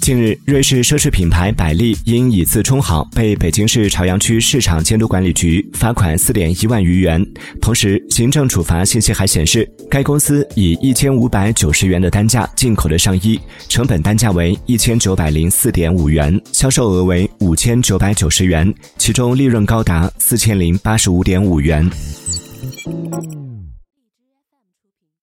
近日瑞士奢侈品牌百丽因以次充好被北京市朝阳区市场监督管理局罚款四点一万余元。同时行政处罚信息还显示该公司以一千五百九十元的单价进口的上衣成本单价为一千九百零四点五元销售额为五千九百九十元其中利润高达四千零八十五点五元。